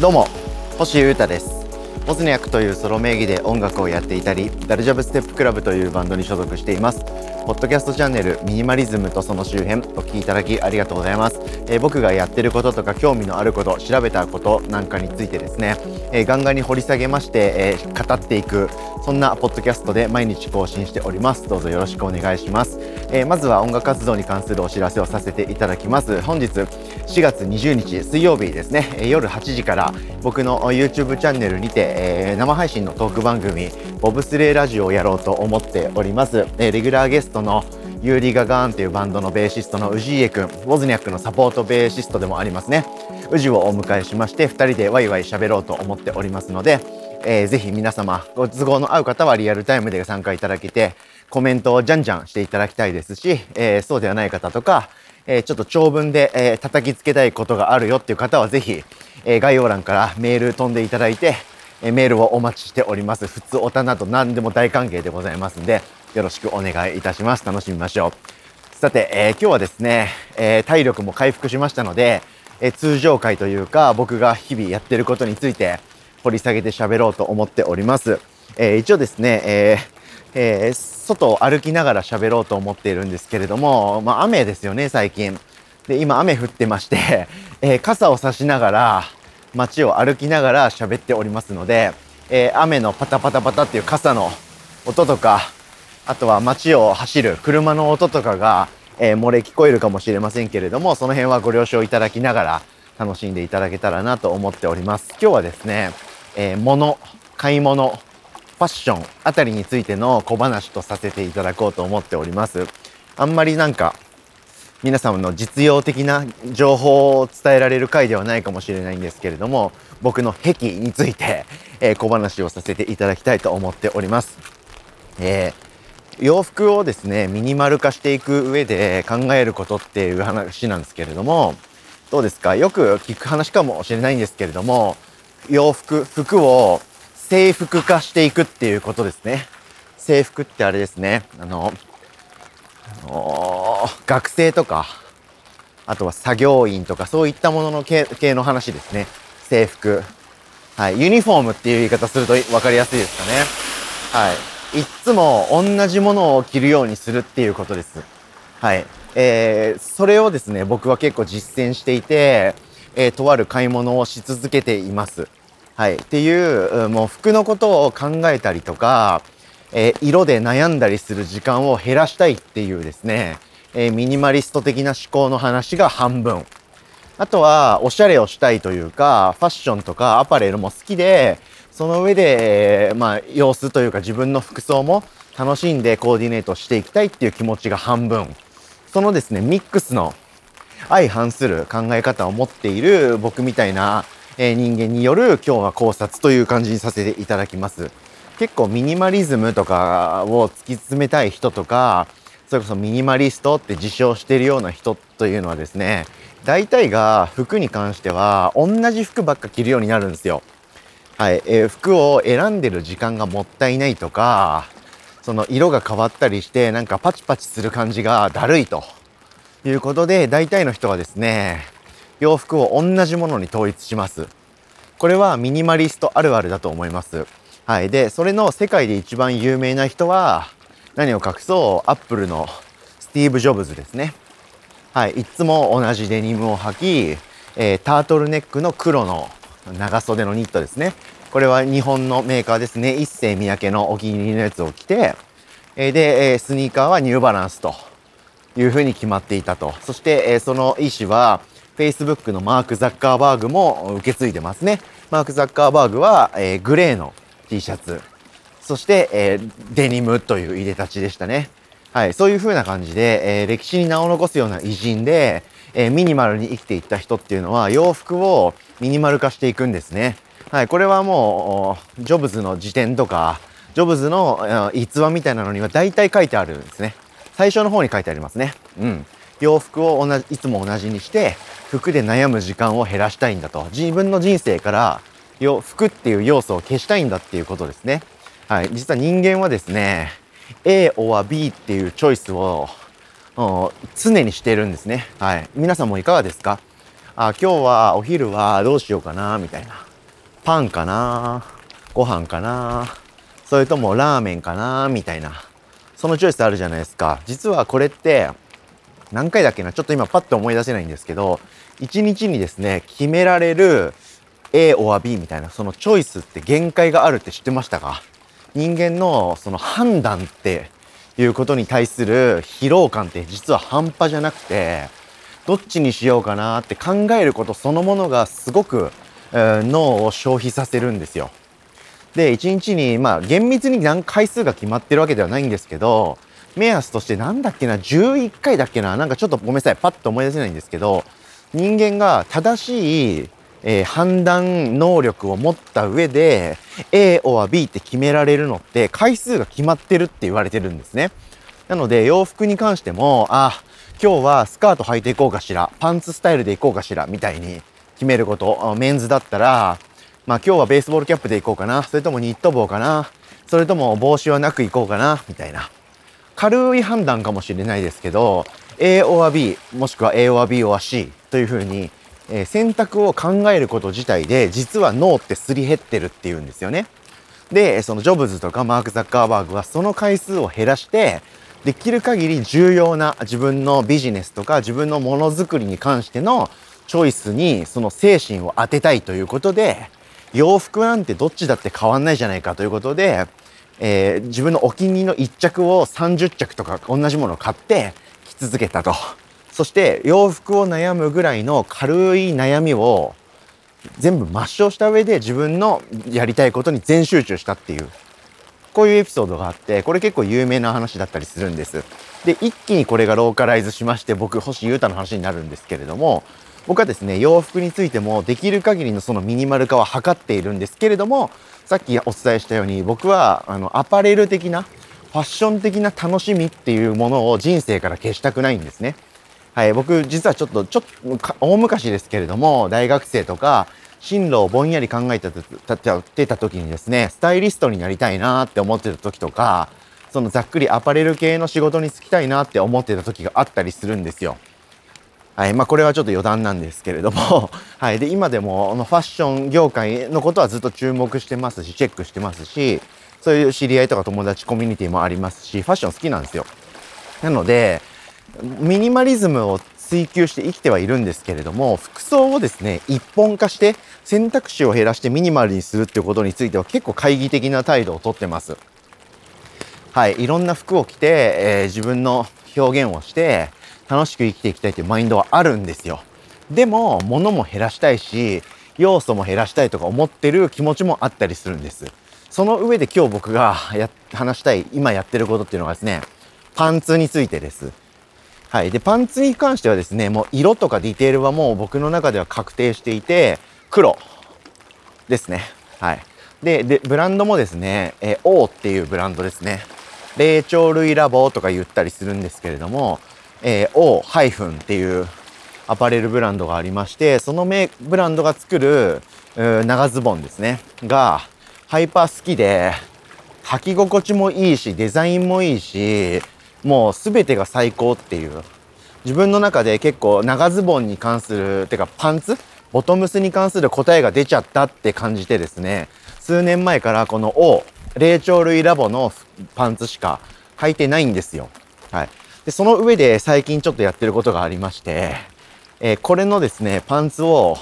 どうも星優太です。ボズニャクというソロ名義で音楽をやっていたりダルジャブステップクラブというバンドに所属しています。ポッドキャストチャンネルミニマリズムとその周辺お聞きいただきありがとうございます、えー、僕がやってることとか興味のあること調べたことなんかについてですね、えー、ガンガンに掘り下げまして、えー、語っていくそんなポッドキャストで毎日更新しております。どうぞよろしくお願いします、えまずは音楽活動に関するお知らせをさせていただきます。本日4月20日水曜日ですね、夜8時から僕の YouTube チャンネルにて、え生配信のトーク番組ボブスレーラジオをやろうと思っております、えレギュラーゲストのユーリ・ガガーンというバンドのベーシストのウジーエ君ウォズニャックのサポートベーシストでもありますね。ウジをお迎えしまして2人でワイワイ喋ろうと思っておりますので、えー、ぜひ皆様ご都合の合う方はリアルタイムで参加いただけてコメントをじゃんじゃんしていただきたいですし、えー、そうではない方とか、えー、ちょっと長文で、えー、叩きつけたいことがあるよっていう方はぜひ、え概要欄からメール飛んでいただいて、えメールをお待ちしております。普通おたなど何でも大歓迎でございますんで、よろしくお願いいたします。楽しみましょう。さて、えー、今日はですね、えー、体力も回復しましたので、えー、通常回というか、僕が日々やってることについて掘り下げて喋ろうと思っております。え一応ですね、ええ外を歩きながら喋ろうと思っているんですけれども、まあ雨ですよね、最近。で、今雨降ってまして、え傘を差しながら、街を歩きながら喋っておりますので、え雨のパタパタパタっていう傘の音とか、あとは街を走る車の音とかが、えー、漏れ聞こえるかもしれませんけれども、その辺はご了承いただきながら楽しんでいただけたらなと思っております。今日はですね、えー、物、買い物、ファッションあたりについての小話とさせていただこうと思っております。あんまりなんか皆様の実用的な情報を伝えられる回ではないかもしれないんですけれども僕の癖について、えー、小話をさせていただきたいと思っております。えー洋服をですね、ミニマル化していく上で考えることっていう話なんですけれども、どうですか？よく聞く話かもしれないんですけれども、洋服、服を制服化していくっていうことですね。制服ってあれですね。あの、あの学生とか、あとは作業員とか、そういったものの系の話ですね。制服。はい。ユニフォームっていう言い方すると分かりやすいですかね。はい。いっつも同じものを着るようにするっていうことです。はい。えー、それをですね、僕は結構実践していて、えー、とある買い物をし続けています。はい。っていう、もう服のことを考えたりとか、えー、色で悩んだりする時間を減らしたいっていうですね、えー、ミニマリスト的な思考の話が半分。あとは、おしゃれをしたいというか、ファッションとかアパレルも好きで、その上でえ、まあ、様子というか自分の服装も楽しんでコーディネートしていきたいっていう気持ちが半分。そのですね、ミックスの相反する考え方を持っている僕みたいな、え人間による今日は考察という感じにさせていただきます。結構ミニマリズムとかを突き詰めたい人とか、それこそミニマリストって自称しているような人というのはですね、大体が服に関しては同じ服ばっか着るようになるんですよ。はい、えー、服を選んでる時間がもったいないとか、その色が変わったりして、なんかパチパチする感じがだるいということで、大体の人はですね、洋服を同じものに統一します。これはミニマリストあるあるだと思います。はい。で、それの世界で一番有名な人は、何を隠そう、アップルのスティーブ・ジョブズですね。はい。いつも同じデニムを履き、えー、タートルネックの黒の長袖のニットですね。これは日本のメーカーですね。一世三宅のお気に入りのやつを着て、えで、スニーカーはニューバランスというふうに決まっていたと。そして、えその意思は、Facebook のマーク・ザッカーバーグも受け継いでますね。マーク・ザッカーバーグは、えグレーの T シャツ、そして、えデニムという入れ立ちでしたね。はい、そういう風な感じで、え歴史に名を残すような偉人で、えミニマルに生きていった人っていうのは洋服をミニマル化していくんですね。はい、これはもう、ジョブズの辞典とか、ジョブズの逸話みたいなのには大体書いてあるんですね。最初の方に書いてありますね。うん。洋服を同じ、いつも同じにして、服で悩む時間を減らしたいんだと。自分の人生から、服っていう要素を消したいんだっていうことですね。はい。実は人間はですね、A or B っていうチョイスを常にしているんですね。はい。皆さんもいかがですか？あ今日はお昼はどうしようかなみたいな。パンかな？ご飯かな？それともラーメンかな？みたいな。そのチョイスあるじゃないですか。実はこれって何回だっけな？ちょっと今パッと思い出せないんですけど1日にですね決められる A or B みたいなそのチョイスって限界があるって知ってましたか？人間のその判断っていうことに対する疲労感って実は半端じゃなくてどっちにしようかなって考えることそのものがすごく、脳を消費させるんですよ。で1日にまあ厳密に何回数が決まってるわけではないんですけど目安として何だっけな11回だっけななんかちょっとごめんなさいパッと思い出せないんですけど人間が正しいえー、判断能力を持った上で A or B って決められるのって回数が決まってるって言われてるんですね。なので洋服に関しても、あ、今日はスカート履いていこうかしら、パンツスタイルでいこうかしら、みたいに決めること。メンズだったら、まあ今日はベースボールキャップでいこうかな、それともニット帽かな、それとも帽子はなくいこうかな、みたいな。軽い判断かもしれないですけど、A or B、もしくは A or B or C というふうにえ、選択を考えること自体で実は脳ってすり減ってるっていうんですよね。で、そのジョブズとかマーク・ザッカーバーグはその回数を減らして、できる限り重要な自分のビジネスとか自分のものづくりに関してのチョイスにその精神を当てたいということで、洋服なんてどっちだって変わんないじゃないかということで、えー、自分のお気に入りの1着を30着とか同じものを買って着続けたと。そして洋服を悩むぐらいの軽い悩みを全部抹消した上で自分のやりたいことに全集中したっていうこういうエピソードがあってこれ結構有名な話だったりするんです。で一気にこれがローカライズしまして僕星優太の話になるんですけれども僕はですね洋服についてもできる限りのそのミニマル化は図っているんですけれどもさっきお伝えしたように僕はあのアパレル的なファッション的な楽しみっていうものを人生から消したくないんですね。はい、僕実はちょっと、ちょっと、大昔ですけれども、大学生とか、進路をぼんやり考えてた時にですね、スタイリストになりたいなって思ってた時とか、そのざっくりアパレル系の仕事に就きたいなって思ってた時があったりするんですよ。はい。まあ、これはちょっと余談なんですけれども、はい。で、今でも、ファッション業界のことはずっと注目してますし、チェックしてますし、そういう知り合いとか友達コミュニティもありますし、ファッション好きなんですよ。なので、ミニマリズムを追求して生きてはいるんですけれども、服装をですね、一本化して選択肢を減らしてミニマルにするっていうことについては結構懐疑的な態度をとってます。はい、いろんな服を着て、えー、自分の表現をして楽しく生きていきたいというマインドはあるんですよ。でも、物も減らしたいし、要素も減らしたいとか思ってる気持ちもあったりするんです。その上で今日僕がや話したい、今やってることっていうのがですね、パンツについてです。はい。で、パンツに関してはですね、もう色とかディテールはもう僕の中では確定していて、黒ですね。はい。で、でブランドもですね、えー、O っていうブランドですね。霊長類ラボとか言ったりするんですけれども、えー、O- っていうアパレルブランドがありまして、そのメブランドが作る長ズボンですね、がハイパー好きで、履き心地もいいし、デザインもいいし、もう全てが最高っていう自分の中で結構長ズボンに関するてかパンツボトムスに関する答えが出ちゃったって感じてですね数年前からこの O 霊長類ラボのパンツしか履いてないんですよ。はい。で、その上で最近ちょっとやってることがありまして、えー、これのですね、パンツを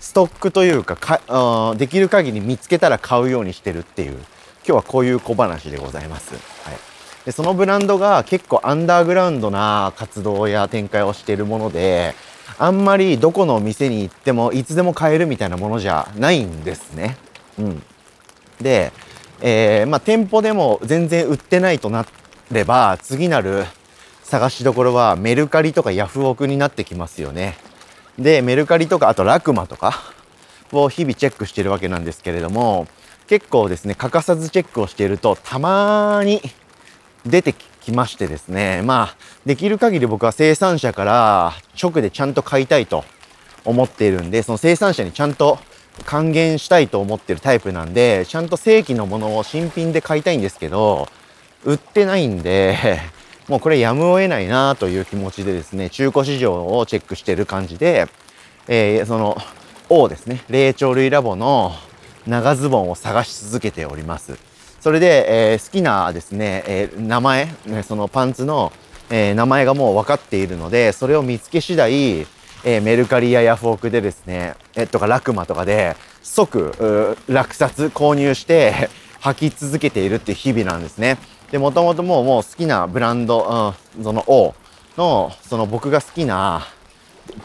ストックというかかできる限り見つけたら買うようにしてるっていう、今日はこういう小話でございます。はい。でそのブランドが結構アンダーグラウンドな活動や展開をしているものであんまりどこの店に行ってもいつでも買えるみたいなものじゃないんですね。うん、で、えー、まあ、店舗でも全然売ってないとなれば次なる探しどころはメルカリとかヤフオクになってきますよね。でメルカリとかあとラクマとかを日々チェックしてるわけなんですけれども結構ですね欠かさずチェックをしているとたまに出てきましてですね、まあ、できる限り僕は生産者から直でちゃんと買いたいと思っているんで、その生産者にちゃんと還元したいと思ってるタイプなんで、ちゃんと正規のものを新品で買いたいんですけど、売ってないんで、もうこれやむを得ないなという気持ちでですね、中古市場をチェックしてる感じで、えー、その O ですね霊長類ラボの長ズボンを探し続けております。それで、えー、好きなですね、えー、名前、そのパンツの、え名前がもう分かっているのでそれを見つけ次第、えメルカリやヤフオクでですね、えとかラクマとかで即落札購入して 履き続けているっていう日々なんですね。で、もともともうもう好きなブランド、うん、その O の、その僕が好きな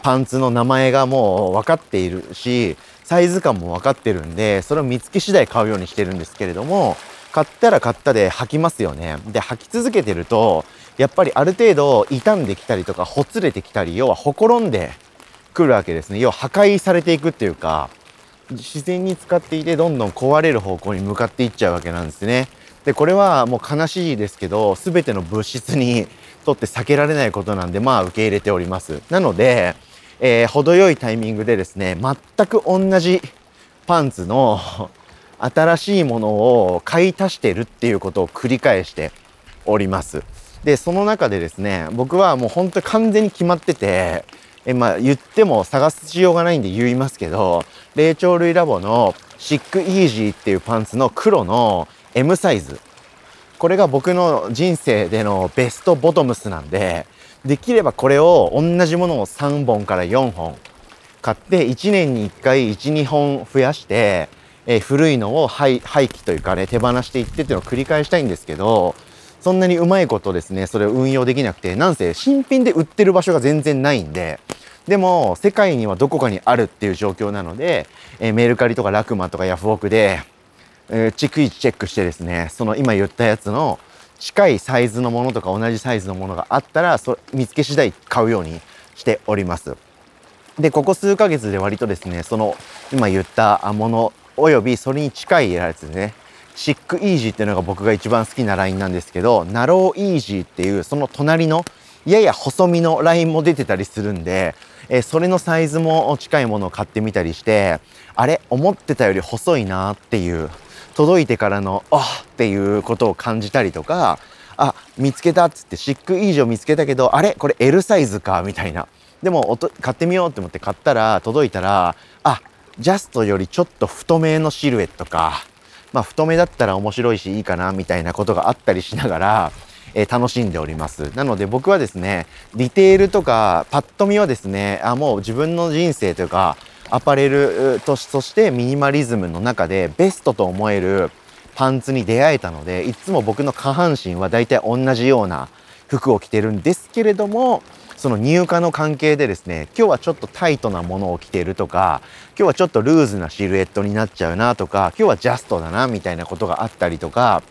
パンツの名前がもう分かっているし、サイズ感も分かってるんで、それを見つけ次第買うようにしてるんですけれども、買ったら買ったで履きますよね。で、履き続けてると、やっぱりある程度傷んできたりとか、ほつれてきたり、要はほころんでくるわけですね。要は破壊されていくっていうか、自然に使っていてどんどん壊れる方向に向かっていっちゃうわけなんですね。でこれはもう悲しいですけど全ての物質にとって避けられないことなんでまあ受け入れております。なので、えー、程よいタイミングでですね全く同じパンツの新しいものを買い足してるっていうことを繰り返しております。でその中でですね僕はもう本当に完全に決まっててえまあ言っても探すしようがないんで言いますけど霊長類ラボのシックイージーっていうパンツの黒の M サイズこれが僕の人生でのベストボトムスなんでできればこれを同じものを3本から4本買って1年に1回12本増やして、え、古いのを廃棄というかね手放していってっていうのを繰り返したいんですけどそんなにうまいことですねそれを運用できなくてなんせ新品で売ってる場所が全然ないんででも世界にはどこかにあるっていう状況なので、え、メルカリとかラクマとかヤフオクでえー、逐一チェックしてですね、その今言ったやつの近いサイズのものとか同じサイズのものがあったら、そ見つけ次第買うようにしております。で、ここ数ヶ月で割とですね、その今言ったものおよびそれに近いやつですね、シックイージーっていうのが僕が一番好きなラインなんですけど、ナローイージーっていうその隣のやや細身のラインも出てたりするんで、えー、それのサイズも近いものを買ってみたりして、あれ？思ってたより細いなっていう届いてからのあっ！ていうことを感じたりとかあ見つけたっつってシックイージーを見つけたけどあれ？これ L サイズか？みたいな。でも買ってみようって思って買ったら届いたらあジャストよりちょっと太めのシルエットかまあ太めだったら面白いしいいかなみたいなことがあったりしながらえー、楽しんでおります。なので僕はですね、ディテールとかパッと見はですね、あ、もう自分の人生というか、アパレルとしてミニマリズムの中でベストと思えるパンツに出会えたのでいつも僕の下半身は大体同じような服を着てるんですけれどもその入荷の関係でですね今日はちょっとタイトなものを着てるとか今日はちょっとルーズなシルエットになっちゃうなとか今日はジャストだなみたいなことがあったりとか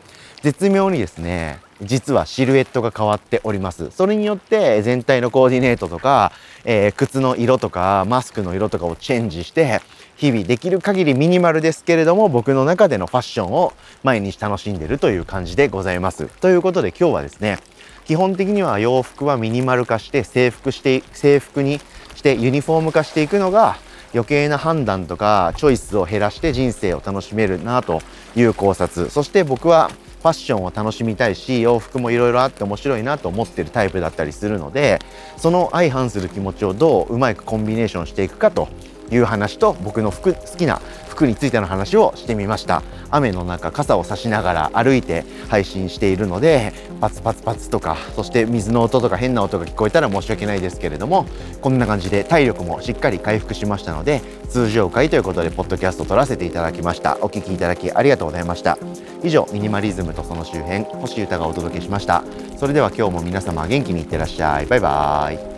絶妙にですね実はシルエットが変わっております。それによって全体のコーディネートとか、えー、靴の色とかマスクの色とかをチェンジして日々できる限りミニマルですけれども僕の中でのファッションを毎日楽しんでるという感じでございます。ということで今日はですね基本的には洋服はミニマル化して制服して制服にしてユニフォーム化していくのが余計な判断とかチョイスを減らして人生を楽しめるなという考察そして僕はファッションを楽しみたいし洋服もいろいろあって面白いなと思ってるタイプだったりするのでその相反する気持ちをどううまくコンビネーションしていくかという話と僕の服好きな服についての話をしてみました。雨の中傘を差しながら歩いて配信しているのでパツパツパツとかそして水の音とか変な音が聞こえたら申し訳ないですけれどもこんな感じで体力もしっかり回復しましたので通常回ということでポッドキャスト撮らせていただきました。お聴きいただきありがとうございました。以上ミニマリズムとその周辺星歌がお届けしました。それでは今日も皆様元気にいってらっしゃい。バイバーイ。